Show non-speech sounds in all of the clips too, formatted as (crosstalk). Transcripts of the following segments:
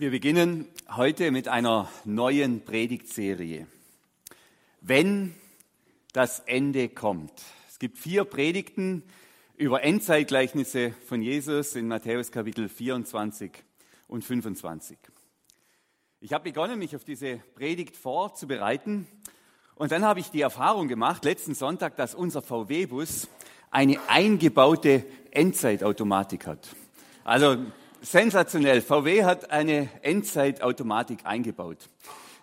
Wir beginnen heute mit einer neuen Predigtserie. Wenn das Ende kommt. Es gibt vier Predigten über Endzeitgleichnisse von Jesus in Matthäus Kapitel 24 und 25. Ich habe begonnen, mich auf diese Predigt vorzubereiten und dann habe ich die Erfahrung gemacht, letzten Sonntag, dass unser VW-Bus eine eingebaute Endzeitautomatik hat. Also sensationell. VW hat eine Endzeitautomatik eingebaut.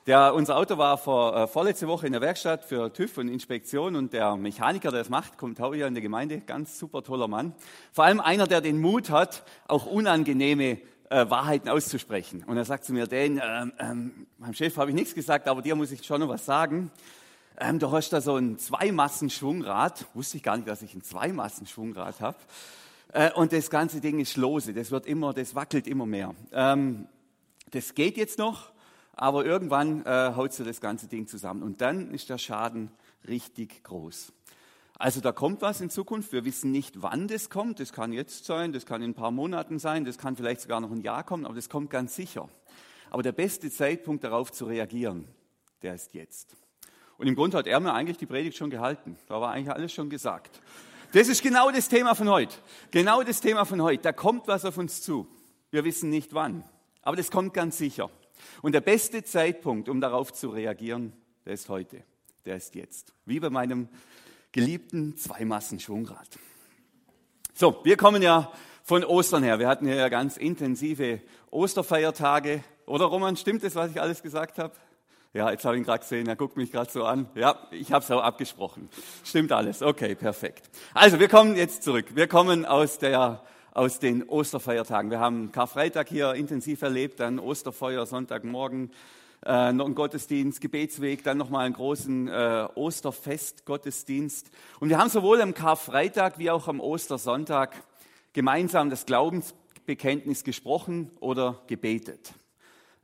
Der, unser Auto war vor, äh, vorletzte Woche in der Werkstatt für TÜV und Inspektion und der Mechaniker, der das macht, kommt auch hier in der Gemeinde, ganz super toller Mann. Vor allem einer, der den Mut hat, auch unangenehme äh, Wahrheiten auszusprechen. Und er sagt zu mir, Dan, ähm, ähm, meinem Chef habe ich nichts gesagt, aber dir muss ich schon noch was sagen. Ähm, du hast da so ein Zweimassenschwungrad. Wusste ich gar nicht, dass ich ein Zweimassenschwungrad habe. Äh, und das ganze Ding ist lose, das wird immer, das wackelt immer mehr. Ähm, das geht jetzt noch, aber irgendwann äh, haut so das ganze Ding zusammen. Und dann ist der Schaden richtig groß. Also da kommt was in Zukunft. Wir wissen nicht, wann das kommt. Das kann jetzt sein, das kann in ein paar Monaten sein, das kann vielleicht sogar noch ein Jahr kommen, aber das kommt ganz sicher. Aber der beste Zeitpunkt darauf zu reagieren, der ist jetzt. Und im Grunde hat er mir eigentlich die Predigt schon gehalten. Da war eigentlich alles schon gesagt. Das ist genau das Thema von heute. Genau das Thema von heute. Da kommt was auf uns zu. Wir wissen nicht wann. Aber das kommt ganz sicher. Und der beste Zeitpunkt, um darauf zu reagieren, der ist heute. Der ist jetzt. Wie bei meinem geliebten Zweimassenschwungrad. So, wir kommen ja von Ostern her. Wir hatten ja ganz intensive Osterfeiertage. Oder Roman, stimmt das, was ich alles gesagt habe? Ja, jetzt habe ich ihn gerade gesehen, er guckt mich gerade so an. Ja, ich habe es auch abgesprochen. Stimmt alles. Okay, perfekt. Also, wir kommen jetzt zurück. Wir kommen aus, der, aus den Osterfeiertagen. Wir haben Karfreitag hier intensiv erlebt, dann Osterfeuer, Sonntagmorgen, äh, noch einen Gottesdienst, Gebetsweg, dann nochmal einen großen äh, Osterfest-Gottesdienst. Und wir haben sowohl am Karfreitag wie auch am Ostersonntag gemeinsam das Glaubensbekenntnis gesprochen oder gebetet.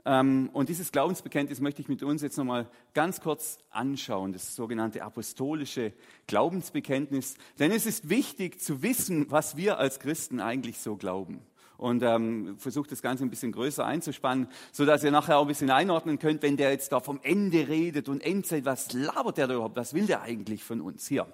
Ähm, und dieses Glaubensbekenntnis möchte ich mit uns jetzt nochmal ganz kurz anschauen, das sogenannte apostolische Glaubensbekenntnis. Denn es ist wichtig zu wissen, was wir als Christen eigentlich so glauben. Und ähm, versucht das Ganze ein bisschen größer einzuspannen, so dass ihr nachher auch ein bisschen einordnen könnt, wenn der jetzt da vom Ende redet und Endzeit, was labert der da überhaupt, was will der eigentlich von uns hier?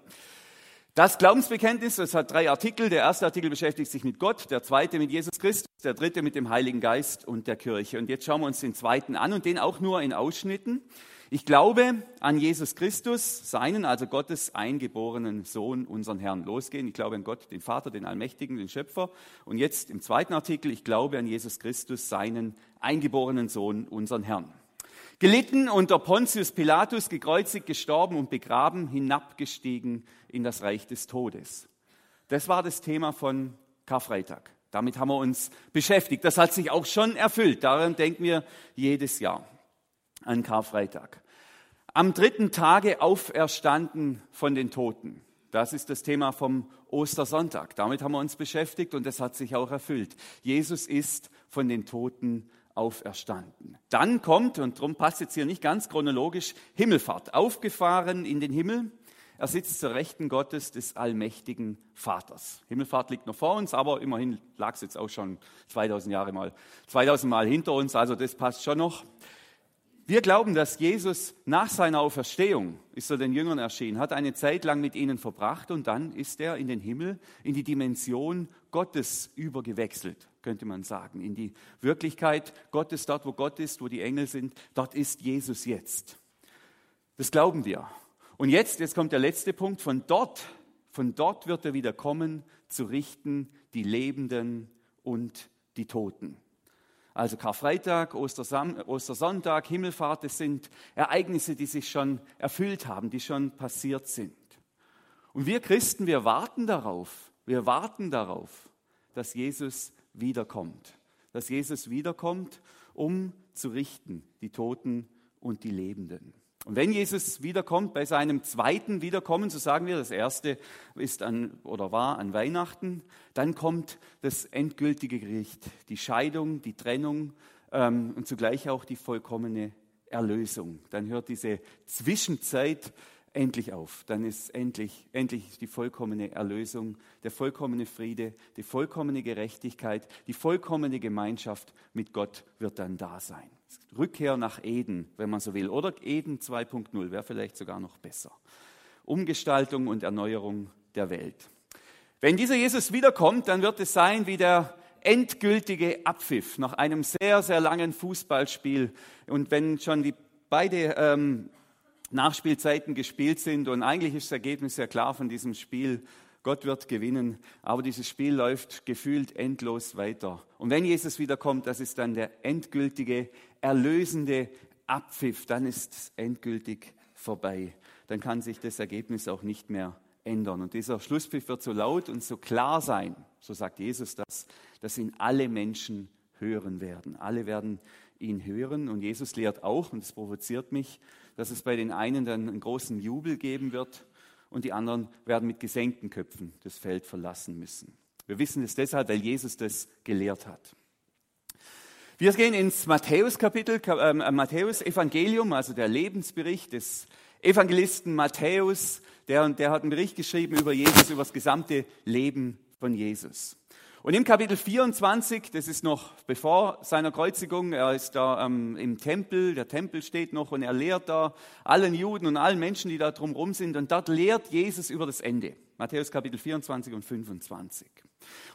Das Glaubensbekenntnis, das hat drei Artikel. Der erste Artikel beschäftigt sich mit Gott, der zweite mit Jesus Christus, der dritte mit dem Heiligen Geist und der Kirche. Und jetzt schauen wir uns den zweiten an und den auch nur in Ausschnitten. Ich glaube an Jesus Christus, seinen, also Gottes eingeborenen Sohn, unseren Herrn. Losgehen. Ich glaube an Gott, den Vater, den Allmächtigen, den Schöpfer. Und jetzt im zweiten Artikel, ich glaube an Jesus Christus, seinen eingeborenen Sohn, unseren Herrn. Gelitten unter Pontius Pilatus, gekreuzigt, gestorben und begraben, hinabgestiegen in das Reich des Todes. Das war das Thema von Karfreitag. Damit haben wir uns beschäftigt. Das hat sich auch schon erfüllt. Daran denken wir jedes Jahr an Karfreitag. Am dritten Tage auferstanden von den Toten. Das ist das Thema vom Ostersonntag. Damit haben wir uns beschäftigt und das hat sich auch erfüllt. Jesus ist von den Toten auferstanden. Dann kommt, und darum passt jetzt hier nicht ganz chronologisch, Himmelfahrt, aufgefahren in den Himmel. Er sitzt zur Rechten Gottes des allmächtigen Vaters. Himmelfahrt liegt noch vor uns, aber immerhin lag es jetzt auch schon 2000 Jahre mal, 2000 Mal hinter uns, also das passt schon noch. Wir glauben, dass Jesus nach seiner Auferstehung ist er den Jüngern erschienen, hat eine Zeit lang mit ihnen verbracht und dann ist er in den Himmel, in die Dimension Gottes übergewechselt, könnte man sagen, in die Wirklichkeit Gottes, dort wo Gott ist, wo die Engel sind, dort ist Jesus jetzt. Das glauben wir. Und jetzt, jetzt kommt der letzte Punkt, von dort, von dort wird er wieder kommen, zu richten die Lebenden und die Toten. Also Karfreitag, Ostersonntag, Himmelfahrt, das sind Ereignisse, die sich schon erfüllt haben, die schon passiert sind. Und wir Christen, wir warten darauf, wir warten darauf, dass Jesus wiederkommt. Dass Jesus wiederkommt, um zu richten, die Toten und die Lebenden. Und wenn Jesus wiederkommt, bei seinem zweiten Wiederkommen, so sagen wir, das erste ist an, oder war an Weihnachten, dann kommt das endgültige Gericht, die Scheidung, die Trennung ähm, und zugleich auch die vollkommene Erlösung. Dann hört diese Zwischenzeit endlich auf. Dann ist endlich, endlich die vollkommene Erlösung, der vollkommene Friede, die vollkommene Gerechtigkeit, die vollkommene Gemeinschaft mit Gott wird dann da sein. Rückkehr nach Eden, wenn man so will. Oder Eden 2.0 wäre vielleicht sogar noch besser. Umgestaltung und Erneuerung der Welt. Wenn dieser Jesus wiederkommt, dann wird es sein wie der endgültige Abpfiff nach einem sehr, sehr langen Fußballspiel. Und wenn schon die beide ähm, Nachspielzeiten gespielt sind und eigentlich ist das Ergebnis sehr klar von diesem Spiel, Gott wird gewinnen, aber dieses Spiel läuft gefühlt endlos weiter. Und wenn Jesus wiederkommt, das ist dann der endgültige, erlösende Abpfiff, dann ist es endgültig vorbei. Dann kann sich das Ergebnis auch nicht mehr ändern. Und dieser Schlusspfiff wird so laut und so klar sein, so sagt Jesus das, dass ihn alle Menschen hören werden. Alle werden ihn hören. Und Jesus lehrt auch, und das provoziert mich, dass es bei den einen dann einen großen Jubel geben wird und die anderen werden mit gesenkten Köpfen das Feld verlassen müssen. Wir wissen es deshalb, weil Jesus das gelehrt hat. Wir gehen ins Matthäus-Kapitel, äh, Matthäus-Evangelium, also der Lebensbericht des Evangelisten Matthäus. Der, der hat einen Bericht geschrieben über Jesus, über das gesamte Leben von Jesus. Und im Kapitel 24, das ist noch bevor seiner Kreuzigung, er ist da ähm, im Tempel, der Tempel steht noch und er lehrt da allen Juden und allen Menschen, die da drumherum sind. Und dort lehrt Jesus über das Ende. Matthäus Kapitel 24 und 25.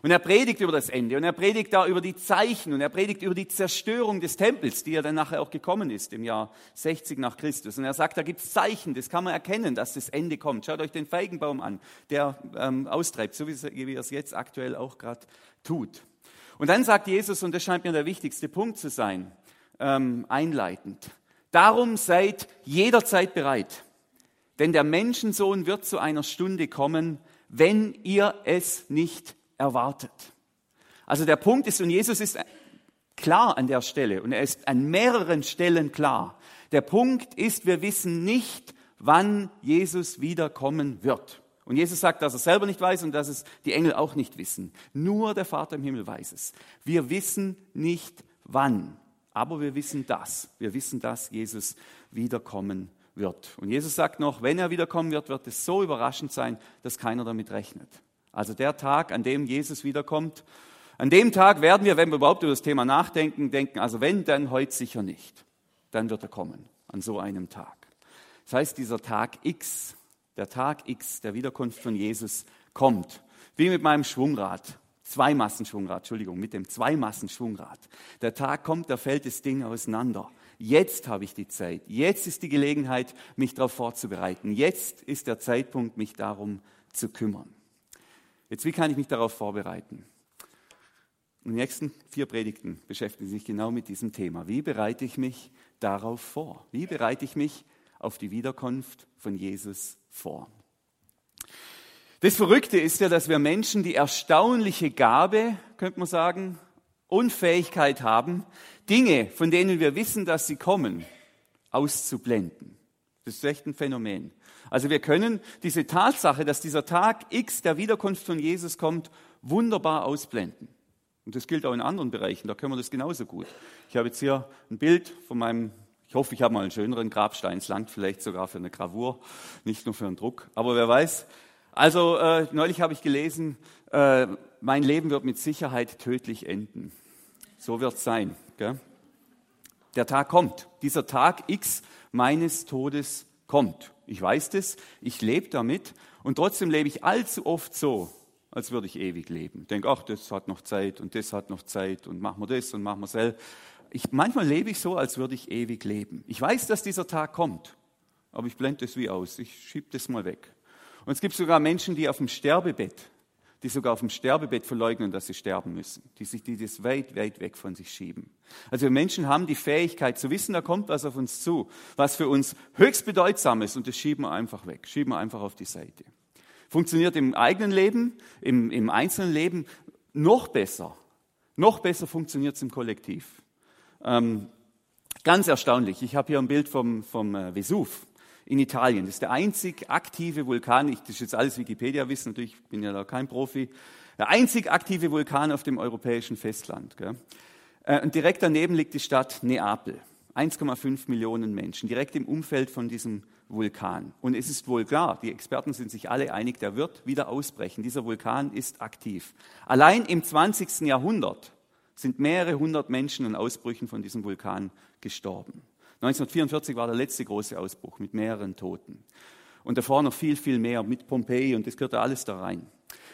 Und er predigt über das Ende und er predigt da über die Zeichen und er predigt über die Zerstörung des Tempels, die ja dann nachher auch gekommen ist im Jahr 60 nach Christus. Und er sagt, da gibt es Zeichen, das kann man erkennen, dass das Ende kommt. Schaut euch den Feigenbaum an, der ähm, austreibt, so wie er es jetzt aktuell auch gerade tut. Und dann sagt Jesus, und das scheint mir der wichtigste Punkt zu sein, ähm, einleitend, darum seid jederzeit bereit, denn der Menschensohn wird zu einer Stunde kommen, wenn ihr es nicht erwartet. Also der Punkt ist, und Jesus ist klar an der Stelle, und er ist an mehreren Stellen klar. Der Punkt ist, wir wissen nicht, wann Jesus wiederkommen wird. Und Jesus sagt, dass er selber nicht weiß und dass es die Engel auch nicht wissen. Nur der Vater im Himmel weiß es. Wir wissen nicht wann, aber wir wissen das. Wir wissen, dass Jesus wiederkommen wird. Und Jesus sagt noch, wenn er wiederkommen wird, wird es so überraschend sein, dass keiner damit rechnet. Also der Tag, an dem Jesus wiederkommt, an dem Tag werden wir, wenn wir überhaupt über das Thema nachdenken, denken, also wenn, dann heute sicher nicht. Dann wird er kommen, an so einem Tag. Das heißt, dieser Tag X, der Tag X der Wiederkunft von Jesus kommt, wie mit meinem Schwungrad. Zweimassenschwungrad, Entschuldigung, mit dem Zweimassenschwungrad. Der Tag kommt, da fällt das Ding auseinander. Jetzt habe ich die Zeit. Jetzt ist die Gelegenheit, mich darauf vorzubereiten. Jetzt ist der Zeitpunkt, mich darum zu kümmern. Jetzt, wie kann ich mich darauf vorbereiten? Die nächsten vier Predigten beschäftigen sich genau mit diesem Thema. Wie bereite ich mich darauf vor? Wie bereite ich mich auf die Wiederkunft von Jesus vor? Das Verrückte ist ja, dass wir Menschen die erstaunliche Gabe, könnte man sagen, und Fähigkeit haben, Dinge, von denen wir wissen, dass sie kommen, auszublenden. Das ist echt ein Phänomen. Also wir können diese Tatsache, dass dieser Tag X der Wiederkunft von Jesus kommt, wunderbar ausblenden. Und das gilt auch in anderen Bereichen, da können wir das genauso gut. Ich habe jetzt hier ein Bild von meinem, ich hoffe, ich habe mal einen schöneren Grabstein, es langt vielleicht sogar für eine Gravur, nicht nur für einen Druck, aber wer weiß. Also äh, neulich habe ich gelesen, äh, mein Leben wird mit Sicherheit tödlich enden. So wird es sein. Gell? Der Tag kommt, dieser Tag X meines Todes kommt. Ich weiß das, ich lebe damit und trotzdem lebe ich allzu oft so, als würde ich ewig leben. Ich denke, ach, das hat noch Zeit und das hat noch Zeit und machen wir das und machen wir das. Ich, manchmal lebe ich so, als würde ich ewig leben. Ich weiß, dass dieser Tag kommt, aber ich blende es wie aus. Ich schiebe das mal weg. Und es gibt sogar Menschen, die auf dem Sterbebett die sogar auf dem Sterbebett verleugnen, dass sie sterben müssen, die sich die das weit, weit weg von sich schieben. Also wir Menschen haben die Fähigkeit zu wissen, da kommt was auf uns zu, was für uns höchst bedeutsam ist und das schieben wir einfach weg, schieben wir einfach auf die Seite. Funktioniert im eigenen Leben, im, im einzelnen Leben noch besser. Noch besser funktioniert es im Kollektiv. Ähm, ganz erstaunlich. Ich habe hier ein Bild vom, vom äh, Vesuv in Italien. Das ist der einzig aktive Vulkan, ich, das ist jetzt alles Wikipedia-Wissen, natürlich bin ja da kein Profi, der einzig aktive Vulkan auf dem europäischen Festland. Gell? Äh, und direkt daneben liegt die Stadt Neapel. 1,5 Millionen Menschen, direkt im Umfeld von diesem Vulkan. Und es ist wohl klar, die Experten sind sich alle einig, der wird wieder ausbrechen. Dieser Vulkan ist aktiv. Allein im 20. Jahrhundert sind mehrere hundert Menschen an Ausbrüchen von diesem Vulkan gestorben. 1944 war der letzte große Ausbruch mit mehreren Toten. Und davor noch viel, viel mehr mit Pompeji und das gehört alles da rein.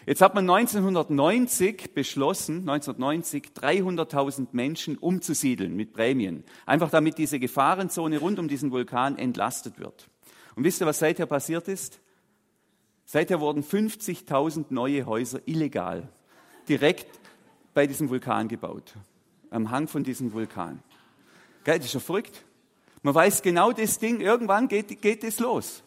Jetzt hat man 1990 beschlossen, 1990 300.000 Menschen umzusiedeln mit Prämien. Einfach damit diese Gefahrenzone rund um diesen Vulkan entlastet wird. Und wisst ihr, was seither passiert ist? Seither wurden 50.000 neue Häuser illegal direkt bei diesem Vulkan gebaut. Am Hang von diesem Vulkan. Geil, das ist ja verrückt. Man weiß genau das Ding, irgendwann geht, geht es los.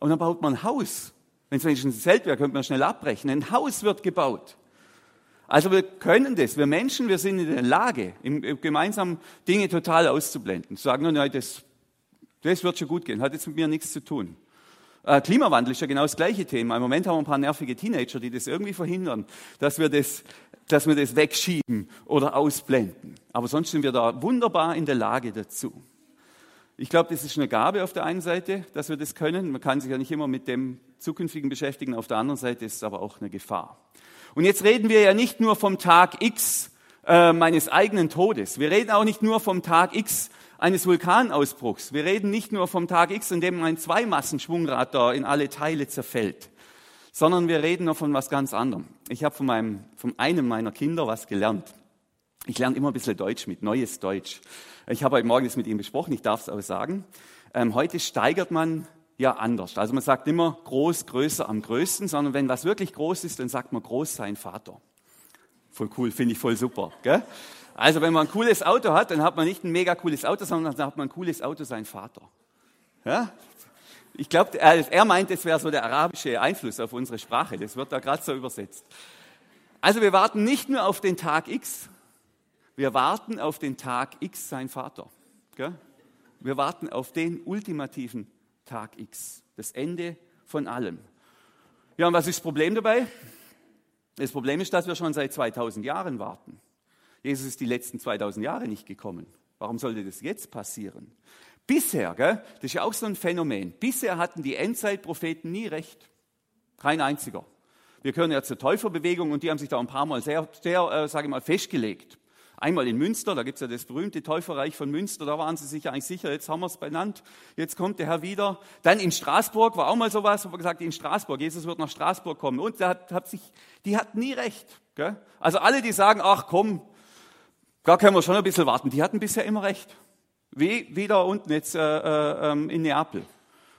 Und dann baut man ein Haus. Wenn es wenigstens ein Zelt wäre, könnte man schnell abbrechen. Ein Haus wird gebaut. Also wir können das. Wir Menschen, wir sind in der Lage, gemeinsam Dinge total auszublenden. Zu sagen, no, nein, das, das wird schon gut gehen. Hat jetzt mit mir nichts zu tun. Äh, Klimawandel ist ja genau das gleiche Thema. Im Moment haben wir ein paar nervige Teenager, die das irgendwie verhindern, dass wir das, dass wir das wegschieben oder ausblenden. Aber sonst sind wir da wunderbar in der Lage dazu. Ich glaube, das ist eine Gabe auf der einen Seite, dass wir das können. Man kann sich ja nicht immer mit dem Zukünftigen beschäftigen. Auf der anderen Seite ist es aber auch eine Gefahr. Und jetzt reden wir ja nicht nur vom Tag X äh, meines eigenen Todes. Wir reden auch nicht nur vom Tag X eines Vulkanausbruchs. Wir reden nicht nur vom Tag X, in dem ein Zweimassenschwungrad da in alle Teile zerfällt, sondern wir reden noch von was ganz anderem. Ich habe von, meinem, von einem meiner Kinder was gelernt. Ich lerne immer ein bisschen Deutsch mit, neues Deutsch. Ich habe heute Morgen das mit ihm besprochen, ich darf es auch sagen. Ähm, heute steigert man ja anders. Also man sagt immer groß, größer am größten, sondern wenn was wirklich groß ist, dann sagt man groß sein Vater. Voll cool, finde ich voll super. Gell? Also wenn man ein cooles Auto hat, dann hat man nicht ein mega cooles Auto, sondern dann hat man ein cooles Auto sein Vater. Ja? Ich glaube, er, meint, es wäre so der arabische Einfluss auf unsere Sprache. Das wird da gerade so übersetzt. Also wir warten nicht nur auf den Tag X, wir warten auf den Tag X, sein Vater. Gell? Wir warten auf den ultimativen Tag X, das Ende von allem. Ja, und was ist das Problem dabei? Das Problem ist, dass wir schon seit 2000 Jahren warten. Jesus ist die letzten 2000 Jahre nicht gekommen. Warum sollte das jetzt passieren? Bisher, gell, das ist ja auch so ein Phänomen, bisher hatten die Endzeitpropheten nie recht. Kein einziger. Wir gehören ja zur Täuferbewegung und die haben sich da ein paar Mal sehr, sehr äh, sage ich mal, festgelegt. Einmal in Münster, da gibt es ja das berühmte Täuferreich von Münster, da waren sie sich eigentlich sicher, jetzt haben wir es benannt, jetzt kommt der Herr wieder. Dann in Straßburg war auch mal sowas, wo wir gesagt in Straßburg, Jesus wird nach Straßburg kommen. Und der hat, hat sich, die hatten nie recht. Gell? Also alle, die sagen, ach komm, da können wir schon ein bisschen warten, die hatten bisher immer recht. Wie, wie da unten jetzt äh, äh, ähm, in Neapel.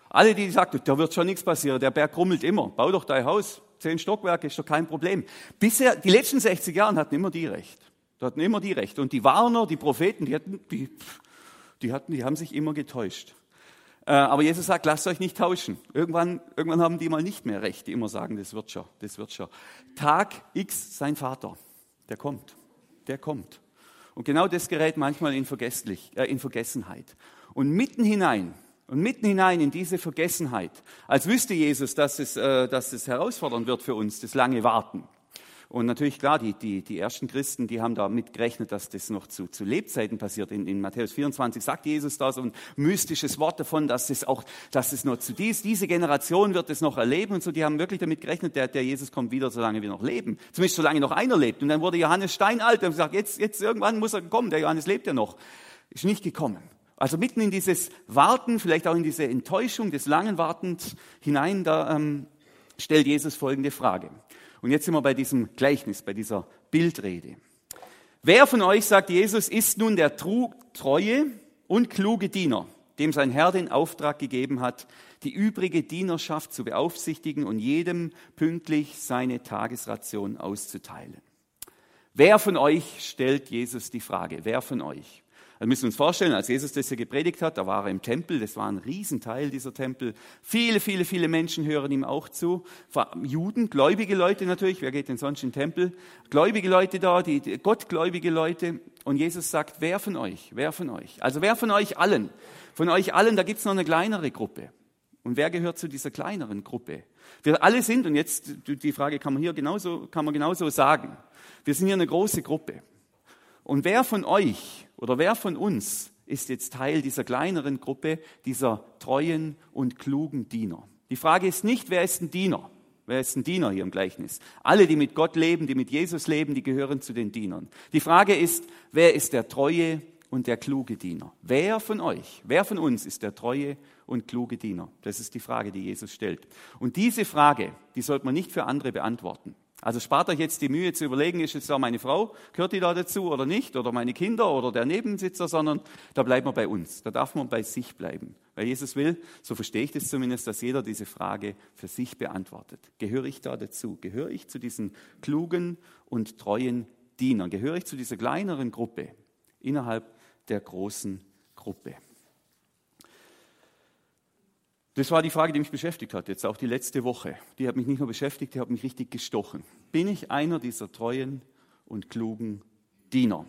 Alle, die sagten, da wird schon nichts passieren, der Berg krummelt immer, bau doch dein Haus, zehn Stockwerke ist doch kein Problem. Bisher, die letzten 60 Jahre hatten immer die recht. Da hatten immer die Recht. Und die Warner, die Propheten, die, hatten, die, die, hatten, die haben sich immer getäuscht. Äh, aber Jesus sagt, lasst euch nicht tauschen. Irgendwann, irgendwann haben die mal nicht mehr Recht, die immer sagen, das wird schon, das wird schon. Tag X, sein Vater, der kommt, der kommt. Und genau das gerät manchmal in, äh, in Vergessenheit. Und mitten hinein, und mitten hinein in diese Vergessenheit, als wüsste Jesus, dass es, äh, dass es herausfordernd wird für uns, das lange Warten. Und natürlich, klar, die, die, die ersten Christen, die haben damit gerechnet, dass das noch zu, zu Lebzeiten passiert. In, in Matthäus 24 sagt Jesus da so ein mystisches Wort davon, dass es auch, dass es noch zu dies, diese Generation wird es noch erleben und so. Die haben wirklich damit gerechnet, der, der Jesus kommt wieder, solange wir noch leben. Zumindest solange noch einer lebt. Und dann wurde Johannes steinalt und gesagt, jetzt, jetzt irgendwann muss er kommen. Der Johannes lebt ja noch. Ist nicht gekommen. Also mitten in dieses Warten, vielleicht auch in diese Enttäuschung des langen Wartens hinein, da ähm, stellt Jesus folgende Frage. Und jetzt sind wir bei diesem Gleichnis, bei dieser Bildrede. Wer von euch, sagt Jesus, ist nun der treue und kluge Diener, dem sein Herr den Auftrag gegeben hat, die übrige Dienerschaft zu beaufsichtigen und jedem pünktlich seine Tagesration auszuteilen? Wer von euch stellt Jesus die Frage? Wer von euch? Wir müssen uns vorstellen, als Jesus das hier gepredigt hat, da war er im Tempel, das war ein Riesenteil dieser Tempel. Viele, viele, viele Menschen hören ihm auch zu. Juden, gläubige Leute natürlich, wer geht denn sonst in den Tempel? Gläubige Leute da, die, die gottgläubige Leute. Und Jesus sagt, wer von euch, wer von euch? Also wer von euch allen? Von euch allen, da gibt's noch eine kleinere Gruppe. Und wer gehört zu dieser kleineren Gruppe? Wir alle sind, und jetzt die Frage kann man hier genauso, kann man genauso sagen, wir sind hier eine große Gruppe. Und wer von euch oder wer von uns ist jetzt Teil dieser kleineren Gruppe, dieser treuen und klugen Diener. Die Frage ist nicht, wer ist ein Diener? Wer ist ein Diener hier im Gleichnis? Alle, die mit Gott leben, die mit Jesus leben, die gehören zu den Dienern. Die Frage ist, wer ist der treue und der kluge Diener? Wer von euch, wer von uns ist der treue und kluge Diener? Das ist die Frage, die Jesus stellt. Und diese Frage, die sollte man nicht für andere beantworten. Also spart euch jetzt die Mühe zu überlegen, ist jetzt da meine Frau, gehört die da dazu oder nicht, oder meine Kinder oder der Nebensitzer, sondern da bleibt man bei uns. Da darf man bei sich bleiben. Weil Jesus will, so verstehe ich das zumindest, dass jeder diese Frage für sich beantwortet. Gehöre ich da dazu? Gehöre ich zu diesen klugen und treuen Dienern? Gehöre ich zu dieser kleineren Gruppe innerhalb der großen Gruppe? Das war die Frage, die mich beschäftigt hat, jetzt auch die letzte Woche. Die hat mich nicht nur beschäftigt, die hat mich richtig gestochen. Bin ich einer dieser treuen und klugen Diener?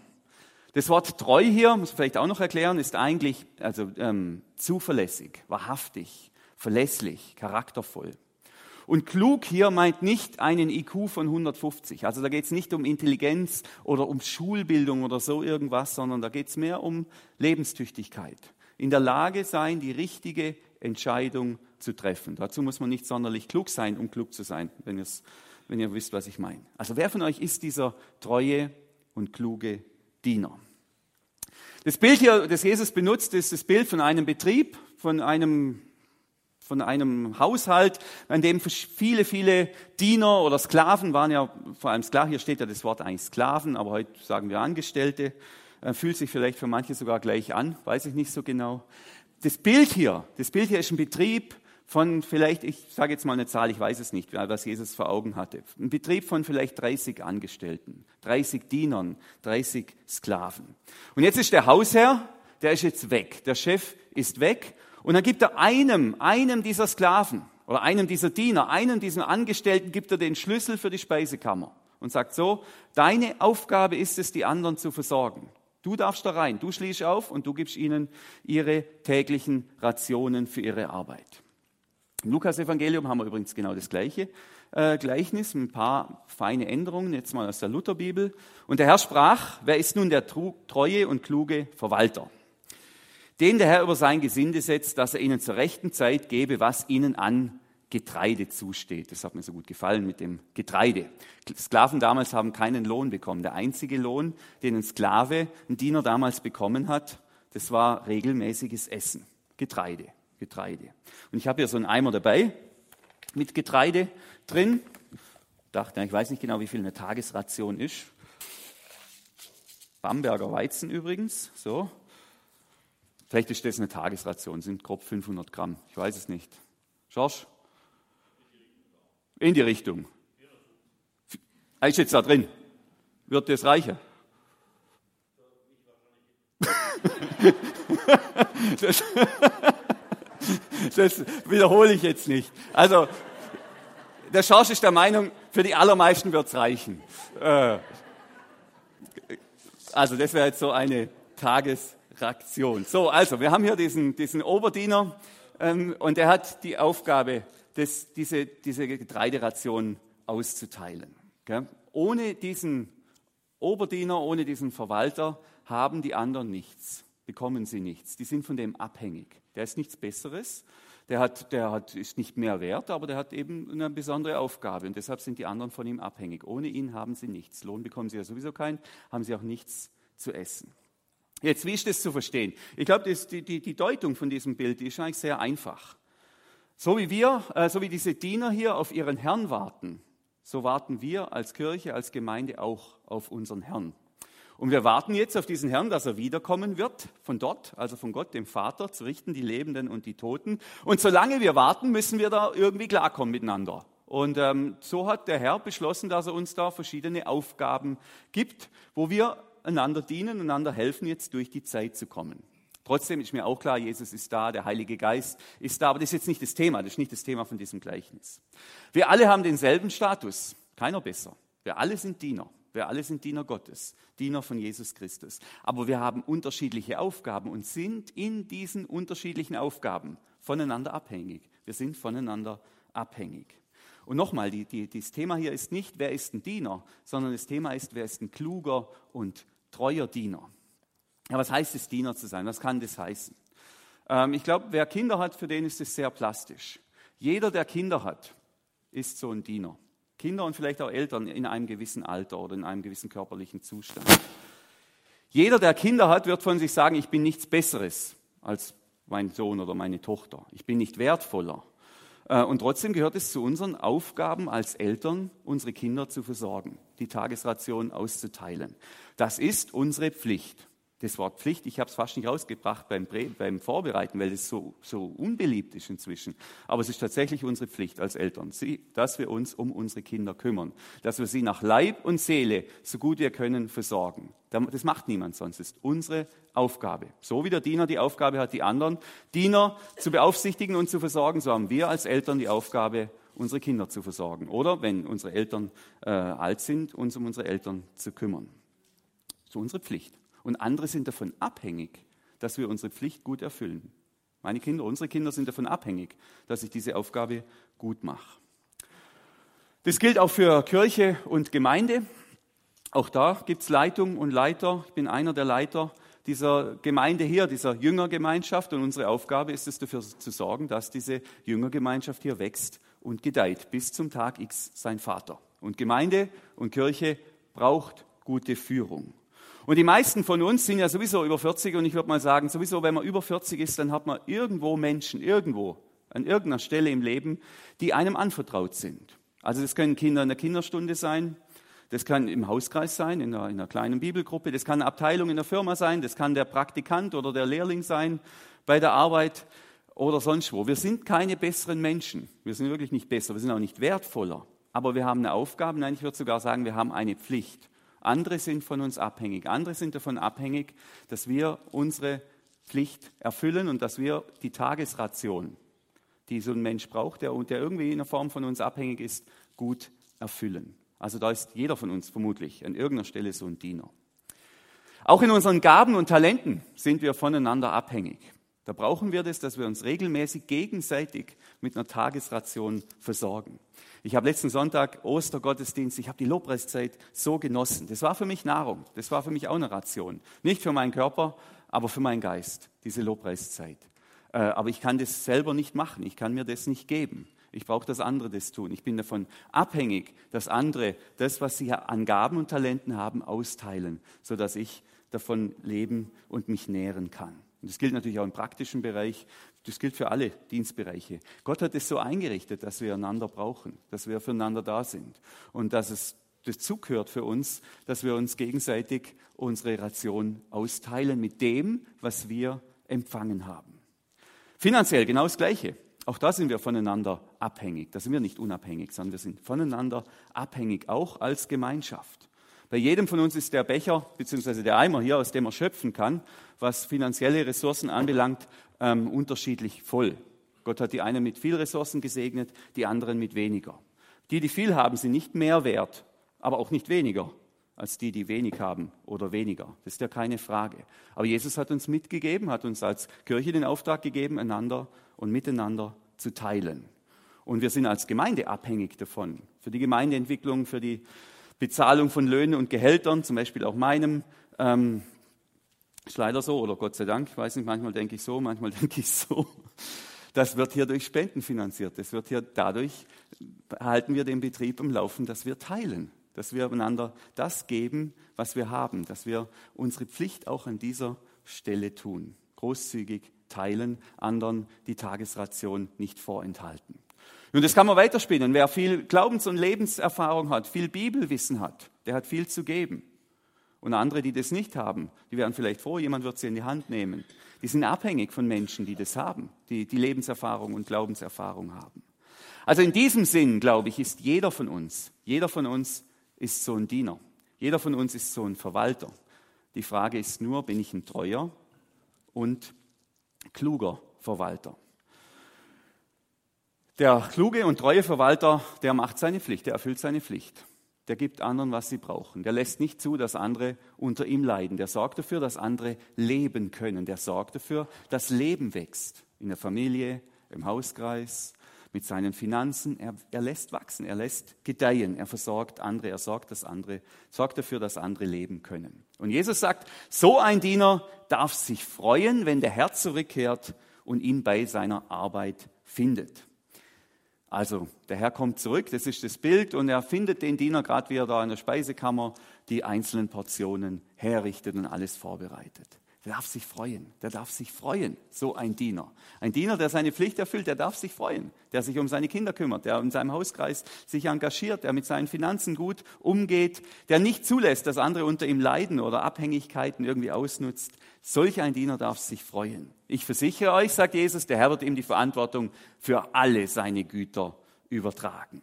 Das Wort treu hier, muss man vielleicht auch noch erklären, ist eigentlich also, ähm, zuverlässig, wahrhaftig, verlässlich, charaktervoll. Und klug hier meint nicht einen IQ von 150. Also da geht es nicht um Intelligenz oder um Schulbildung oder so irgendwas, sondern da geht es mehr um Lebenstüchtigkeit. In der Lage sein, die richtige Entscheidung zu treffen. Dazu muss man nicht sonderlich klug sein, um klug zu sein, wenn, wenn ihr wisst, was ich meine. Also wer von euch ist dieser treue und kluge Diener? Das Bild hier, das Jesus benutzt, ist das Bild von einem Betrieb, von einem von einem Haushalt, in dem viele, viele Diener oder Sklaven waren ja, vor allem Sklaven, hier steht ja das Wort eigentlich Sklaven, aber heute sagen wir Angestellte, äh, fühlt sich vielleicht für manche sogar gleich an, weiß ich nicht so genau das Bild hier, das Bild hier ist ein Betrieb von vielleicht, ich sage jetzt mal eine Zahl, ich weiß es nicht, was Jesus vor Augen hatte. Ein Betrieb von vielleicht 30 Angestellten, 30 Dienern, 30 Sklaven. Und jetzt ist der Hausherr, der ist jetzt weg. Der Chef ist weg. Und dann gibt er einem, einem dieser Sklaven oder einem dieser Diener, einem dieser Angestellten gibt er den Schlüssel für die Speisekammer und sagt so, deine Aufgabe ist es, die anderen zu versorgen. Du darfst da rein, du schließt auf und du gibst ihnen ihre täglichen Rationen für ihre Arbeit. Im Lukas-Evangelium haben wir übrigens genau das gleiche äh, Gleichnis, ein paar feine Änderungen, jetzt mal aus der Lutherbibel. Und der Herr sprach, wer ist nun der treue und kluge Verwalter? Den der Herr über sein Gesinde setzt, dass er ihnen zur rechten Zeit gebe, was ihnen an Getreide zusteht. Das hat mir so gut gefallen mit dem Getreide. Sklaven damals haben keinen Lohn bekommen. Der einzige Lohn, den ein Sklave, ein Diener damals bekommen hat, das war regelmäßiges Essen. Getreide, Getreide. Und ich habe hier so einen Eimer dabei mit Getreide drin. Dachte, ich weiß nicht genau, wie viel eine Tagesration ist. Bamberger Weizen übrigens, so. Vielleicht ist das eine Tagesration, sind grob 500 Gramm. Ich weiß es nicht. Schorsch, in die Richtung. Er ist jetzt da drin. Wird das reichen? das, das wiederhole ich jetzt nicht. Also, der Schorsch ist der Meinung, für die allermeisten wird es reichen. Äh, also, das wäre jetzt so eine Tagesreaktion. So, also, wir haben hier diesen, diesen Oberdiener ähm, und er hat die Aufgabe, das, diese, diese Getreideration auszuteilen. Gell? Ohne diesen Oberdiener, ohne diesen Verwalter haben die anderen nichts, bekommen sie nichts. Die sind von dem abhängig. Der ist nichts Besseres, der, hat, der hat, ist nicht mehr wert, aber der hat eben eine besondere Aufgabe und deshalb sind die anderen von ihm abhängig. Ohne ihn haben sie nichts. Lohn bekommen sie ja sowieso keinen, haben sie auch nichts zu essen. Jetzt, wie ist das zu verstehen? Ich glaube, die, die, die Deutung von diesem Bild die ist eigentlich sehr einfach. So wie wir, äh, so wie diese Diener hier auf ihren Herrn warten, so warten wir als Kirche, als Gemeinde auch auf unseren Herrn. Und wir warten jetzt auf diesen Herrn, dass er wiederkommen wird, von dort, also von Gott, dem Vater, zu richten die Lebenden und die Toten. Und solange wir warten, müssen wir da irgendwie klarkommen miteinander. Und ähm, so hat der Herr beschlossen, dass er uns da verschiedene Aufgaben gibt, wo wir einander dienen, einander helfen, jetzt durch die Zeit zu kommen. Trotzdem ist mir auch klar, Jesus ist da, der Heilige Geist ist da, aber das ist jetzt nicht das Thema, das ist nicht das Thema von diesem Gleichnis. Wir alle haben denselben Status, keiner besser. Wir alle sind Diener. Wir alle sind Diener Gottes, Diener von Jesus Christus. Aber wir haben unterschiedliche Aufgaben und sind in diesen unterschiedlichen Aufgaben voneinander abhängig. Wir sind voneinander abhängig. Und nochmal, die, die, das Thema hier ist nicht, wer ist ein Diener, sondern das Thema ist, wer ist ein kluger und treuer Diener. Ja, was heißt es, Diener zu sein? Was kann das heißen? Ähm, ich glaube, wer Kinder hat, für den ist es sehr plastisch. Jeder, der Kinder hat, ist so ein Diener. Kinder und vielleicht auch Eltern in einem gewissen Alter oder in einem gewissen körperlichen Zustand. Jeder, der Kinder hat, wird von sich sagen, ich bin nichts Besseres als mein Sohn oder meine Tochter. Ich bin nicht wertvoller. Äh, und trotzdem gehört es zu unseren Aufgaben als Eltern, unsere Kinder zu versorgen, die Tagesration auszuteilen. Das ist unsere Pflicht das Wort Pflicht, ich habe es fast nicht rausgebracht beim, beim Vorbereiten, weil es so, so unbeliebt ist inzwischen. Aber es ist tatsächlich unsere Pflicht als Eltern, dass wir uns um unsere Kinder kümmern, dass wir sie nach Leib und Seele, so gut wir können, versorgen. Das macht niemand sonst, das ist unsere Aufgabe. So wie der Diener die Aufgabe hat, die anderen Diener zu beaufsichtigen und zu versorgen, so haben wir als Eltern die Aufgabe, unsere Kinder zu versorgen. Oder wenn unsere Eltern äh, alt sind, uns um unsere Eltern zu kümmern. So unsere Pflicht und andere sind davon abhängig, dass wir unsere Pflicht gut erfüllen. Meine Kinder, unsere Kinder sind davon abhängig, dass ich diese Aufgabe gut mache. Das gilt auch für Kirche und Gemeinde. Auch da gibt es Leitung und Leiter. Ich bin einer der Leiter dieser Gemeinde hier, dieser Jüngergemeinschaft. Und unsere Aufgabe ist es, dafür zu sorgen, dass diese Jüngergemeinschaft hier wächst und gedeiht bis zum Tag X sein Vater. Und Gemeinde und Kirche braucht gute Führung. Und die meisten von uns sind ja sowieso über 40 und ich würde mal sagen, sowieso, wenn man über 40 ist, dann hat man irgendwo Menschen, irgendwo, an irgendeiner Stelle im Leben, die einem anvertraut sind. Also das können Kinder in der Kinderstunde sein, das kann im Hauskreis sein, in einer, in einer kleinen Bibelgruppe, das kann eine Abteilung in der Firma sein, das kann der Praktikant oder der Lehrling sein bei der Arbeit oder sonst wo. Wir sind keine besseren Menschen. Wir sind wirklich nicht besser, wir sind auch nicht wertvoller. Aber wir haben eine Aufgabe, nein, ich würde sogar sagen, wir haben eine Pflicht. Andere sind von uns abhängig. Andere sind davon abhängig, dass wir unsere Pflicht erfüllen und dass wir die Tagesration, die so ein Mensch braucht, der, der irgendwie in einer Form von uns abhängig ist, gut erfüllen. Also da ist jeder von uns vermutlich an irgendeiner Stelle so ein Diener. Auch in unseren Gaben und Talenten sind wir voneinander abhängig. Da brauchen wir das, dass wir uns regelmäßig gegenseitig mit einer Tagesration versorgen. Ich habe letzten Sonntag Ostergottesdienst, ich habe die Lobpreiszeit so genossen. Das war für mich Nahrung, das war für mich auch eine Ration. Nicht für meinen Körper, aber für meinen Geist, diese Lobpreiszeit. Äh, aber ich kann das selber nicht machen, ich kann mir das nicht geben. Ich brauche, dass andere das tun. Ich bin davon abhängig, dass andere das, was sie an Gaben und Talenten haben, austeilen, sodass ich davon leben und mich nähren kann. Und das gilt natürlich auch im praktischen Bereich. Das gilt für alle Dienstbereiche. Gott hat es so eingerichtet, dass wir einander brauchen, dass wir füreinander da sind und dass es dazu gehört für uns, dass wir uns gegenseitig unsere Ration austeilen mit dem, was wir empfangen haben. Finanziell genau das Gleiche. Auch da sind wir voneinander abhängig. Da sind wir nicht unabhängig, sondern wir sind voneinander abhängig, auch als Gemeinschaft. Bei jedem von uns ist der Becher bzw. der Eimer hier, aus dem er schöpfen kann, was finanzielle Ressourcen anbelangt, ähm, unterschiedlich voll. Gott hat die einen mit viel Ressourcen gesegnet, die anderen mit weniger. Die, die viel haben, sind nicht mehr wert, aber auch nicht weniger als die, die wenig haben oder weniger. Das ist ja keine Frage. Aber Jesus hat uns mitgegeben, hat uns als Kirche den Auftrag gegeben, einander und miteinander zu teilen. Und wir sind als Gemeinde abhängig davon. Für die Gemeindeentwicklung, für die Bezahlung von Löhnen und Gehältern, zum Beispiel auch meinem, ähm, ist leider so, oder Gott sei Dank, ich weiß nicht, manchmal denke ich so, manchmal (laughs) denke ich so. Das wird hier durch Spenden finanziert. Das wird hier dadurch, halten wir den Betrieb am Laufen, dass wir teilen, dass wir einander das geben, was wir haben, dass wir unsere Pflicht auch an dieser Stelle tun. Großzügig teilen, anderen die Tagesration nicht vorenthalten. Und das kann man weiterspinnen. Wer viel Glaubens- und Lebenserfahrung hat, viel Bibelwissen hat, der hat viel zu geben. Und andere, die das nicht haben, die wären vielleicht froh, jemand wird sie in die Hand nehmen. Die sind abhängig von Menschen, die das haben, die, die Lebenserfahrung und Glaubenserfahrung haben. Also in diesem Sinn, glaube ich, ist jeder von uns, jeder von uns ist so ein Diener. Jeder von uns ist so ein Verwalter. Die Frage ist nur, bin ich ein treuer und kluger Verwalter? Der kluge und treue Verwalter, der macht seine Pflicht, der erfüllt seine Pflicht der gibt anderen, was sie brauchen. Der lässt nicht zu, dass andere unter ihm leiden. Der sorgt dafür, dass andere leben können. Der sorgt dafür, dass Leben wächst. In der Familie, im Hauskreis, mit seinen Finanzen. Er, er lässt wachsen, er lässt gedeihen, er versorgt andere, er sorgt, dass andere, sorgt dafür, dass andere leben können. Und Jesus sagt, so ein Diener darf sich freuen, wenn der Herr zurückkehrt und ihn bei seiner Arbeit findet. Also der Herr kommt zurück, das ist das Bild, und er findet den Diener, gerade wie er da in der Speisekammer die einzelnen Portionen herrichtet und alles vorbereitet. Der darf sich freuen, der darf sich freuen, so ein Diener. Ein Diener, der seine Pflicht erfüllt, der darf sich freuen, der sich um seine Kinder kümmert, der in seinem Hauskreis sich engagiert, der mit seinen Finanzen gut umgeht, der nicht zulässt, dass andere unter ihm leiden oder Abhängigkeiten irgendwie ausnutzt. Solch ein Diener darf sich freuen. Ich versichere euch, sagt Jesus, der Herr wird ihm die Verantwortung für alle seine Güter übertragen.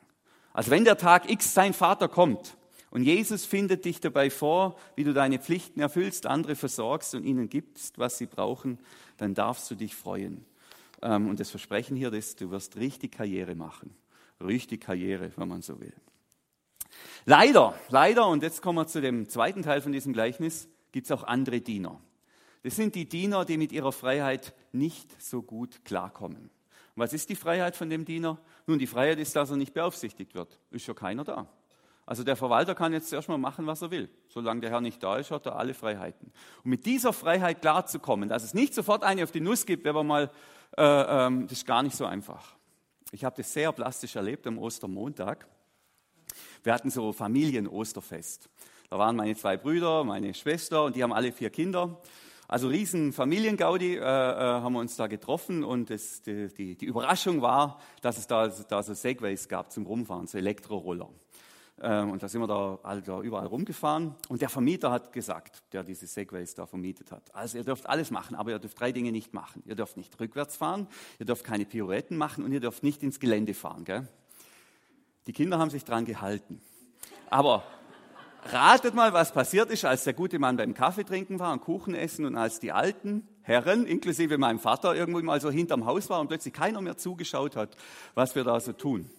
Also wenn der Tag X sein Vater kommt und Jesus findet dich dabei vor, wie du deine Pflichten erfüllst, andere versorgst und ihnen gibst, was sie brauchen, dann darfst du dich freuen. Ähm, und das Versprechen hier ist, du wirst richtig Karriere machen. Richtig Karriere, wenn man so will. Leider, leider, und jetzt kommen wir zu dem zweiten Teil von diesem Gleichnis, gibt es auch andere Diener. Das sind die Diener, die mit ihrer Freiheit nicht so gut klarkommen. Was ist die Freiheit von dem Diener? Nun, die Freiheit ist, dass er nicht beaufsichtigt wird. Ist ja keiner da. Also der Verwalter kann jetzt erstmal machen, was er will. Solange der Herr nicht da ist, hat er alle Freiheiten. Und mit dieser Freiheit klarzukommen, dass es nicht sofort eine auf die Nuss gibt, wenn man mal, äh, ähm, das ist gar nicht so einfach. Ich habe das sehr plastisch erlebt am Ostermontag. Wir hatten so Familien-Osterfest. Da waren meine zwei Brüder, meine Schwester und die haben alle vier Kinder. Also riesen Familiengaudi äh, äh, haben wir uns da getroffen und das, die, die, die, Überraschung war, dass es da, da so Segways gab zum Rumfahren, so Elektroroller. Ähm, und da sind wir da, da überall rumgefahren. Und der Vermieter hat gesagt, der diese Segways da vermietet hat, also ihr dürft alles machen, aber ihr dürft drei Dinge nicht machen. Ihr dürft nicht rückwärts fahren, ihr dürft keine Pirouetten machen und ihr dürft nicht ins Gelände fahren. Gell? Die Kinder haben sich dran gehalten. Aber ratet mal, was passiert ist, als der gute Mann beim Kaffee trinken war und Kuchen essen und als die alten Herren, inklusive meinem Vater, irgendwo mal so hinterm Haus war und plötzlich keiner mehr zugeschaut hat, was wir da so tun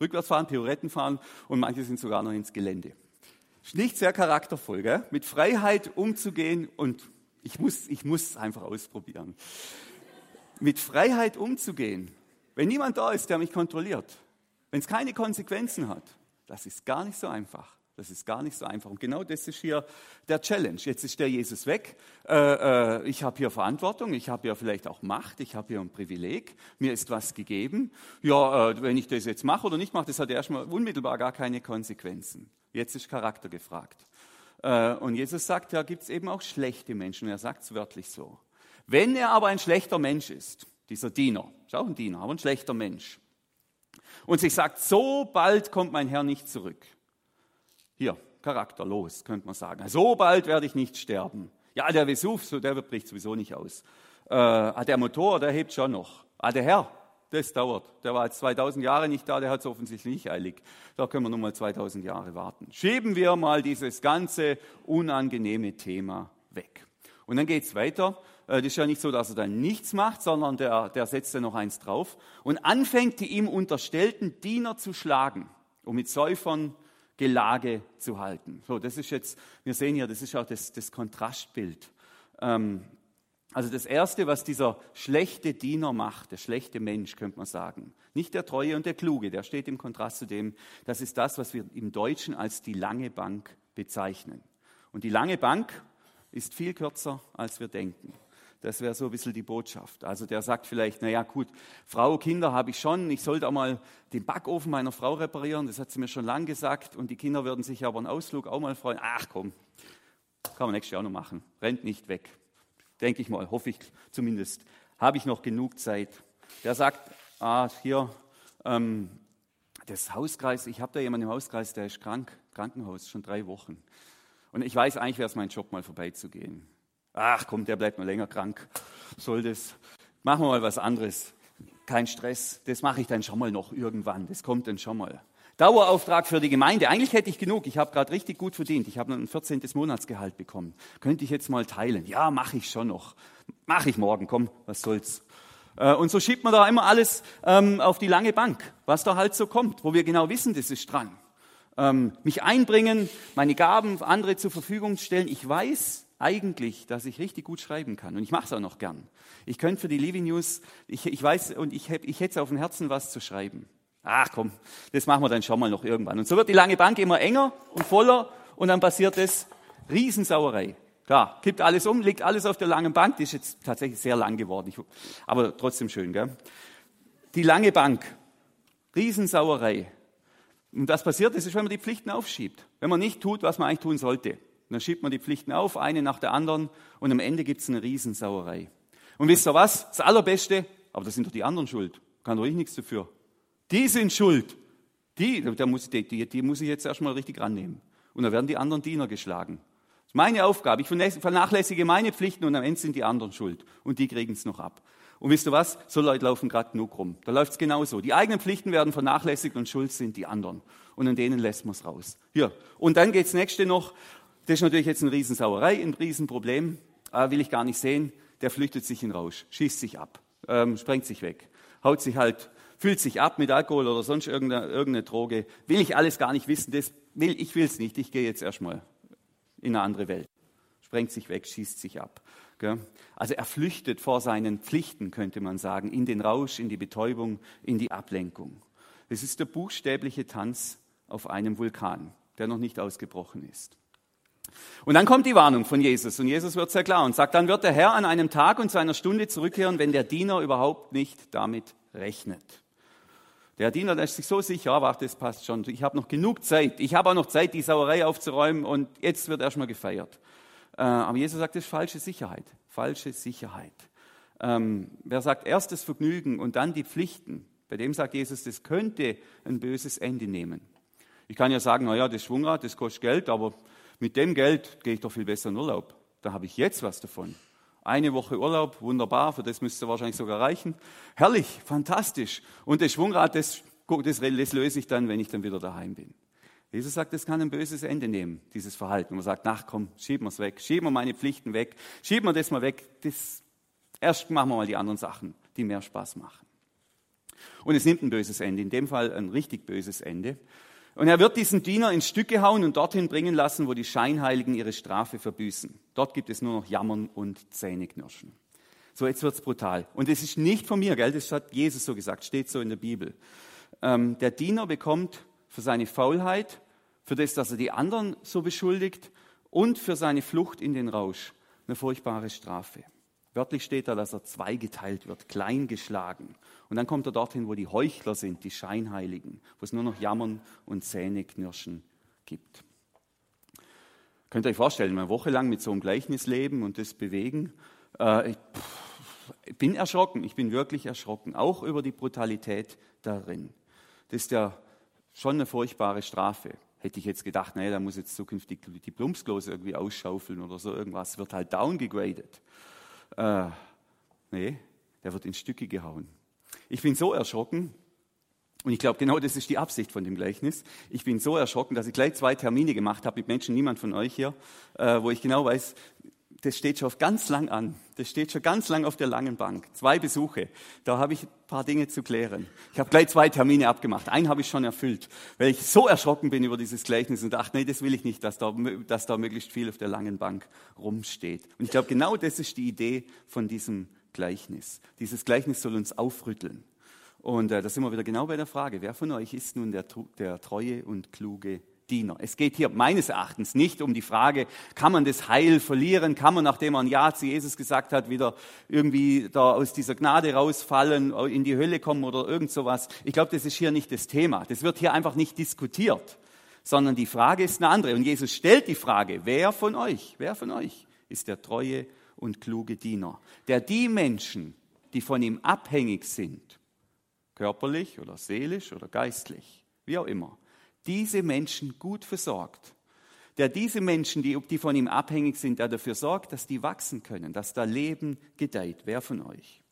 rückwärts fahren, Pirouetten fahren und manche sind sogar noch ins Gelände. Nicht sehr charaktervoll, gell? mit Freiheit umzugehen und ich muss, ich muss einfach ausprobieren. Mit Freiheit umzugehen, wenn niemand da ist, der mich kontrolliert, wenn es keine Konsequenzen hat, das ist gar nicht so einfach. Das ist gar nicht so einfach. Und genau das ist hier der Challenge. Jetzt ist der Jesus weg. Äh, äh, ich habe hier Verantwortung, ich habe hier vielleicht auch Macht, ich habe hier ein Privileg, mir ist was gegeben. Ja, äh, wenn ich das jetzt mache oder nicht mache, das hat erstmal unmittelbar gar keine Konsequenzen. Jetzt ist Charakter gefragt. Äh, und Jesus sagt, da gibt es eben auch schlechte Menschen. Er sagt es wörtlich so. Wenn er aber ein schlechter Mensch ist, dieser Diener, ist auch ein Diener, aber ein schlechter Mensch, und sich sagt, so bald kommt mein Herr nicht zurück, hier, charakterlos, könnte man sagen. So bald werde ich nicht sterben. Ja, der Vesuv, so, der bricht sowieso nicht aus. Äh, der Motor, der hebt schon noch. Ah, der Herr, das dauert. Der war jetzt 2000 Jahre nicht da, der hat es offensichtlich nicht eilig. Da können wir nur mal 2000 Jahre warten. Schieben wir mal dieses ganze unangenehme Thema weg. Und dann geht es weiter. Äh, das ist ja nicht so, dass er dann nichts macht, sondern der, der setzt dann noch eins drauf und anfängt, die ihm unterstellten Diener zu schlagen und mit Säufern Gelage zu halten. So, das ist jetzt, wir sehen hier, das ist auch das, das Kontrastbild. Ähm, also das Erste, was dieser schlechte Diener macht, der schlechte Mensch, könnte man sagen, nicht der Treue und der Kluge, der steht im Kontrast zu dem, das ist das, was wir im Deutschen als die lange Bank bezeichnen. Und die lange Bank ist viel kürzer, als wir denken. Das wäre so ein bisschen die Botschaft. Also der sagt vielleicht, naja gut, Frau, Kinder habe ich schon, ich sollte auch mal den Backofen meiner Frau reparieren, das hat sie mir schon lange gesagt und die Kinder würden sich aber einen Ausflug auch mal freuen. Ach komm, kann man nächstes Jahr noch machen, rennt nicht weg. Denke ich mal, hoffe ich zumindest, habe ich noch genug Zeit. Der sagt, ah, hier, ähm, das Hauskreis, ich habe da jemanden im Hauskreis, der ist krank, Krankenhaus, schon drei Wochen. Und ich weiß, eigentlich wäre es mein Job, mal vorbeizugehen. Ach komm, der bleibt mal länger krank. Soll das? Machen wir mal was anderes. Kein Stress. Das mache ich dann schon mal noch irgendwann. Das kommt dann schon mal. Dauerauftrag für die Gemeinde. Eigentlich hätte ich genug. Ich habe gerade richtig gut verdient. Ich habe ein 14. Monatsgehalt bekommen. Könnte ich jetzt mal teilen? Ja, mache ich schon noch. Mache ich morgen. Komm, was soll's. Äh, und so schiebt man da immer alles ähm, auf die lange Bank, was da halt so kommt, wo wir genau wissen, das ist dran. Ähm, mich einbringen, meine Gaben andere zur Verfügung stellen. Ich weiß, eigentlich, dass ich richtig gut schreiben kann. Und ich mache es auch noch gern. Ich könnte für die Living News, ich, ich weiß, und ich, hab, ich hätte es auf dem Herzen, was zu schreiben. Ach komm, das machen wir dann schon mal noch irgendwann. Und so wird die lange Bank immer enger und voller und dann passiert es Riesensauerei. Klar, kippt alles um, liegt alles auf der langen Bank. Die ist jetzt tatsächlich sehr lang geworden, ich, aber trotzdem schön. Gell? Die lange Bank, Riesensauerei. Und das passiert ist, wenn man die Pflichten aufschiebt. Wenn man nicht tut, was man eigentlich tun sollte. Und dann schiebt man die Pflichten auf, eine nach der anderen, und am Ende gibt es eine Riesensauerei. Und wisst ihr was? Das Allerbeste, aber das sind doch die anderen schuld. Kann doch ich nichts dafür. Die sind schuld. Die, da muss, die, die, die muss ich jetzt erstmal richtig rannehmen. Und dann werden die anderen Diener geschlagen. Das ist meine Aufgabe. Ich vernachlässige meine Pflichten und am Ende sind die anderen schuld. Und die kriegen es noch ab. Und wisst ihr was? So Leute laufen gerade genug rum. Da läuft es genauso. Die eigenen Pflichten werden vernachlässigt und schuld sind die anderen. Und an denen lässt man es raus. Hier. Und dann geht's nächste noch. Das ist natürlich jetzt eine Riesensauerei, ein Riesenproblem. Äh, will ich gar nicht sehen. Der flüchtet sich in Rausch, schießt sich ab, ähm, sprengt sich weg, haut sich halt, füllt sich ab mit Alkohol oder sonst irgendeine, irgendeine Droge. Will ich alles gar nicht wissen. Das will, ich will es nicht. Ich gehe jetzt erstmal in eine andere Welt. Sprengt sich weg, schießt sich ab. Also er flüchtet vor seinen Pflichten, könnte man sagen, in den Rausch, in die Betäubung, in die Ablenkung. Es ist der buchstäbliche Tanz auf einem Vulkan, der noch nicht ausgebrochen ist. Und dann kommt die Warnung von Jesus und Jesus wird sehr klar und sagt, dann wird der Herr an einem Tag und zu einer Stunde zurückkehren, wenn der Diener überhaupt nicht damit rechnet. Der Diener der ist sich so sicher, aber das passt schon, ich habe noch genug Zeit, ich habe auch noch Zeit, die Sauerei aufzuräumen und jetzt wird erstmal gefeiert. Äh, aber Jesus sagt, das ist falsche Sicherheit. Falsche Sicherheit. Ähm, wer sagt erst das Vergnügen und dann die Pflichten, bei dem sagt Jesus, das könnte ein böses Ende nehmen. Ich kann ja sagen, naja, das Schwungrad, das kostet Geld, aber mit dem Geld gehe ich doch viel besser in Urlaub. Da habe ich jetzt was davon. Eine Woche Urlaub, wunderbar, für das müsste wahrscheinlich sogar reichen. Herrlich, fantastisch. Und das Schwungrad, das, das, das löse ich dann, wenn ich dann wieder daheim bin. Jesus sagt, es kann ein böses Ende nehmen, dieses Verhalten. Man sagt, nach komm, schieben wir es weg, schieben wir meine Pflichten weg, schieben wir das mal weg. Das, erst machen wir mal die anderen Sachen, die mehr Spaß machen. Und es nimmt ein böses Ende, in dem Fall ein richtig böses Ende. Und er wird diesen Diener in Stücke hauen und dorthin bringen lassen, wo die Scheinheiligen ihre Strafe verbüßen. Dort gibt es nur noch Jammern und Zähneknirschen. So, jetzt wird's brutal. Und es ist nicht von mir, gell? Das hat Jesus so gesagt, steht so in der Bibel. Ähm, der Diener bekommt für seine Faulheit, für das, dass er die anderen so beschuldigt und für seine Flucht in den Rausch. Eine furchtbare Strafe. Wörtlich steht da, dass er zweigeteilt wird, klein geschlagen. Und dann kommt er dorthin, wo die Heuchler sind, die Scheinheiligen, wo es nur noch Jammern und Zähneknirschen gibt. Könnt ihr euch vorstellen, eine Woche lang mit so einem Gleichnis leben und das bewegen? Äh, ich, ich bin erschrocken, ich bin wirklich erschrocken, auch über die Brutalität darin. Das ist der schon eine furchtbare Strafe. Hätte ich jetzt gedacht, naja, da muss jetzt zukünftig die Plumpsklos irgendwie ausschaufeln oder so irgendwas, wird halt downgegradet. Äh, nee, der wird in Stücke gehauen. Ich bin so erschrocken, und ich glaube, genau das ist die Absicht von dem Gleichnis. Ich bin so erschrocken, dass ich gleich zwei Termine gemacht habe mit Menschen, niemand von euch hier, äh, wo ich genau weiß, das steht schon ganz lang an. Das steht schon ganz lang auf der langen Bank. Zwei Besuche. Da habe ich ein paar Dinge zu klären. Ich habe gleich zwei Termine abgemacht. Einen habe ich schon erfüllt, weil ich so erschrocken bin über dieses Gleichnis und dachte, nee, das will ich nicht, dass da, dass da möglichst viel auf der langen Bank rumsteht. Und ich glaube, genau das ist die Idee von diesem Gleichnis. Dieses Gleichnis soll uns aufrütteln. Und äh, da sind wir wieder genau bei der Frage, wer von euch ist nun der, der treue und kluge Diener. Es geht hier meines Erachtens nicht um die Frage, kann man das Heil verlieren? Kann man, nachdem man Ja zu Jesus gesagt hat, wieder irgendwie da aus dieser Gnade rausfallen, in die Hölle kommen oder irgend sowas? Ich glaube, das ist hier nicht das Thema. Das wird hier einfach nicht diskutiert, sondern die Frage ist eine andere. Und Jesus stellt die Frage, wer von euch, wer von euch ist der treue und kluge Diener, der die Menschen, die von ihm abhängig sind, körperlich oder seelisch oder geistlich, wie auch immer, diese Menschen gut versorgt. Der diese Menschen, die, die von ihm abhängig sind, der dafür sorgt, dass die wachsen können, dass da Leben gedeiht. Wer von euch?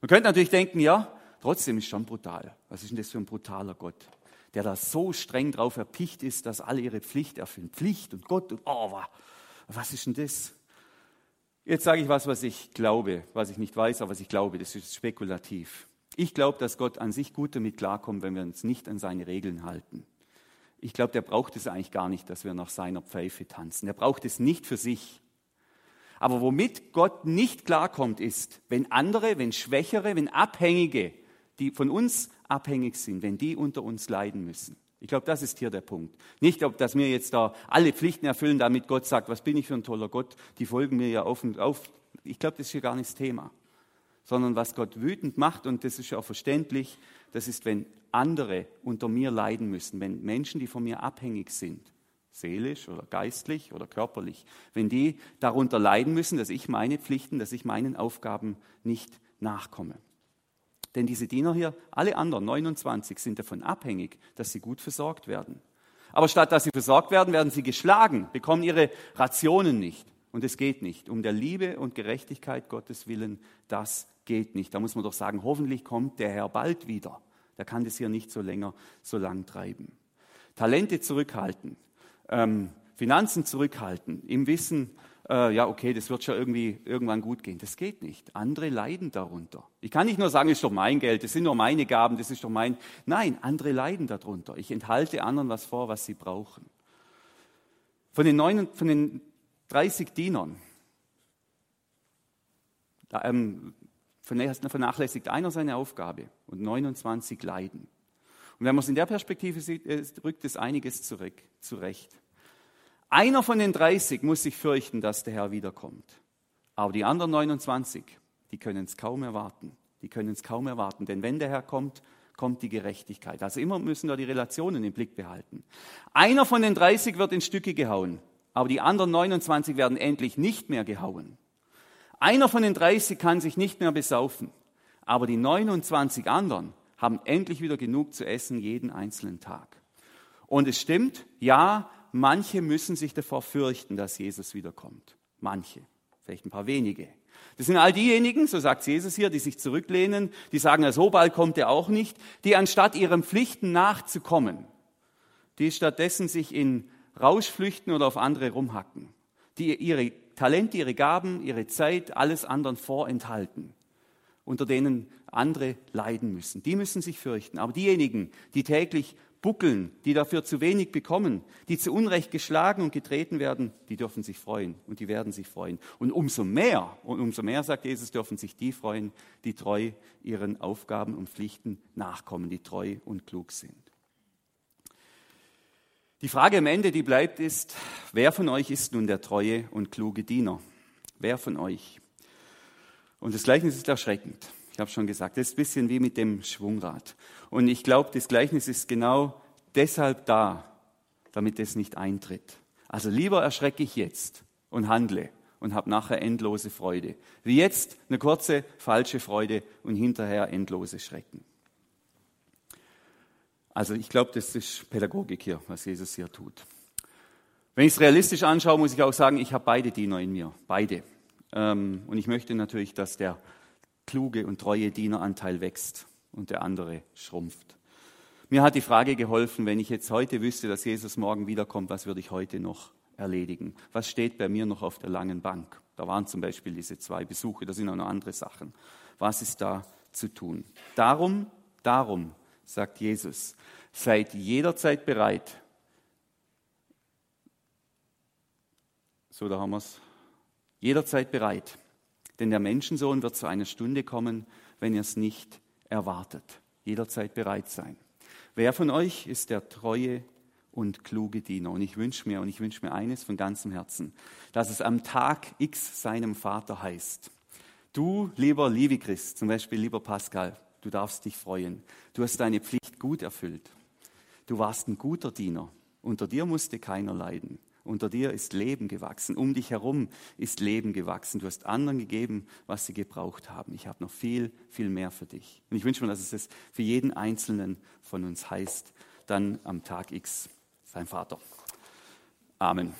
Man könnte natürlich denken, ja, trotzdem ist schon brutal. Was ist denn das für ein brutaler Gott? Der da so streng drauf erpicht ist, dass alle ihre Pflicht erfüllen. Pflicht und Gott und, oh, was ist denn das? Jetzt sage ich was, was ich glaube, was ich nicht weiß, aber was ich glaube, das ist spekulativ. Ich glaube, dass Gott an sich gut damit klarkommt, wenn wir uns nicht an seine Regeln halten. Ich glaube, der braucht es eigentlich gar nicht, dass wir nach seiner Pfeife tanzen. Er braucht es nicht für sich. Aber womit Gott nicht klarkommt, ist, wenn andere, wenn Schwächere, wenn Abhängige, die von uns abhängig sind, wenn die unter uns leiden müssen. Ich glaube, das ist hier der Punkt. Nicht, ob dass wir jetzt da alle Pflichten erfüllen, damit Gott sagt, was bin ich für ein toller Gott, die folgen mir ja auf und auf. Ich glaube, das ist hier gar nicht das Thema. Sondern was Gott wütend macht, und das ist ja auch verständlich, das ist, wenn andere unter mir leiden müssen, wenn Menschen, die von mir abhängig sind, seelisch oder geistlich oder körperlich, wenn die darunter leiden müssen, dass ich meine Pflichten, dass ich meinen Aufgaben nicht nachkomme. Denn diese Diener hier, alle anderen, 29, sind davon abhängig, dass sie gut versorgt werden. Aber statt dass sie versorgt werden, werden sie geschlagen, bekommen ihre Rationen nicht. Und es geht nicht. Um der Liebe und Gerechtigkeit Gottes willen, das geht nicht. Da muss man doch sagen, hoffentlich kommt der Herr bald wieder. Der kann das hier nicht so länger, so lang treiben. Talente zurückhalten, ähm, Finanzen zurückhalten, im Wissen, äh, ja, okay, das wird schon irgendwie irgendwann gut gehen. Das geht nicht. Andere leiden darunter. Ich kann nicht nur sagen, das ist doch mein Geld, das sind nur meine Gaben, das ist doch mein. Nein, andere leiden darunter. Ich enthalte anderen was vor, was sie brauchen. Von den, neun, von den 30 Dienern ähm, vernachlässigt einer seine Aufgabe und 29 leiden. Und wenn man es in der Perspektive sieht, äh, rückt es einiges zurück, zurecht. Einer von den 30 muss sich fürchten, dass der Herr wiederkommt. Aber die anderen 29, die können es kaum erwarten. Die können es kaum erwarten, denn wenn der Herr kommt, kommt die Gerechtigkeit. Also immer müssen wir die Relationen im Blick behalten. Einer von den 30 wird in Stücke gehauen, aber die anderen 29 werden endlich nicht mehr gehauen. Einer von den 30 kann sich nicht mehr besaufen, aber die 29 anderen haben endlich wieder genug zu essen jeden einzelnen Tag. Und es stimmt, ja, manche müssen sich davor fürchten, dass Jesus wiederkommt. Manche, vielleicht ein paar wenige. Das sind all diejenigen, so sagt Jesus hier, die sich zurücklehnen, die sagen, ja, so bald kommt er auch nicht, die anstatt ihren Pflichten nachzukommen, die stattdessen sich in Rausch flüchten oder auf andere rumhacken, die ihre Talente, ihre Gaben, ihre Zeit, alles anderen vorenthalten, unter denen andere leiden müssen. Die müssen sich fürchten. Aber diejenigen, die täglich buckeln, die dafür zu wenig bekommen, die zu Unrecht geschlagen und getreten werden, die dürfen sich freuen und die werden sich freuen. Und umso mehr, und umso mehr, sagt Jesus, dürfen sich die freuen, die treu ihren Aufgaben und Pflichten nachkommen, die treu und klug sind. Die Frage am Ende, die bleibt, ist, wer von euch ist nun der treue und kluge Diener? Wer von euch? Und das Gleichnis ist erschreckend. Ich habe schon gesagt, das ist ein bisschen wie mit dem Schwungrad. Und ich glaube, das Gleichnis ist genau deshalb da, damit es nicht eintritt. Also lieber erschrecke ich jetzt und handle und habe nachher endlose Freude. Wie jetzt eine kurze falsche Freude und hinterher endlose Schrecken. Also ich glaube, das ist Pädagogik hier, was Jesus hier tut. Wenn ich es realistisch anschaue, muss ich auch sagen, ich habe beide Diener in mir, beide. Ähm, und ich möchte natürlich, dass der kluge und treue Dieneranteil wächst und der andere schrumpft. Mir hat die Frage geholfen, wenn ich jetzt heute wüsste, dass Jesus morgen wiederkommt, was würde ich heute noch erledigen? Was steht bei mir noch auf der langen Bank? Da waren zum Beispiel diese zwei Besuche, da sind auch noch andere Sachen. Was ist da zu tun? Darum, darum, sagt Jesus, seid jederzeit bereit. So, da haben wir es. Jederzeit bereit. Denn der Menschensohn wird zu einer Stunde kommen, wenn ihr es nicht erwartet. Jederzeit bereit sein. Wer von euch ist der treue und kluge Diener? Und ich wünsche mir, und ich wünsche mir eines von ganzem Herzen, dass es am Tag X seinem Vater heißt. Du, lieber liebe Christ, zum Beispiel lieber Pascal, du darfst dich freuen. Du hast deine Pflicht gut erfüllt. Du warst ein guter Diener. Unter dir musste keiner leiden. Unter dir ist Leben gewachsen. Um dich herum ist Leben gewachsen. Du hast anderen gegeben, was sie gebraucht haben. Ich habe noch viel, viel mehr für dich. Und ich wünsche mir, dass es das für jeden Einzelnen von uns heißt, dann am Tag X sein Vater. Amen.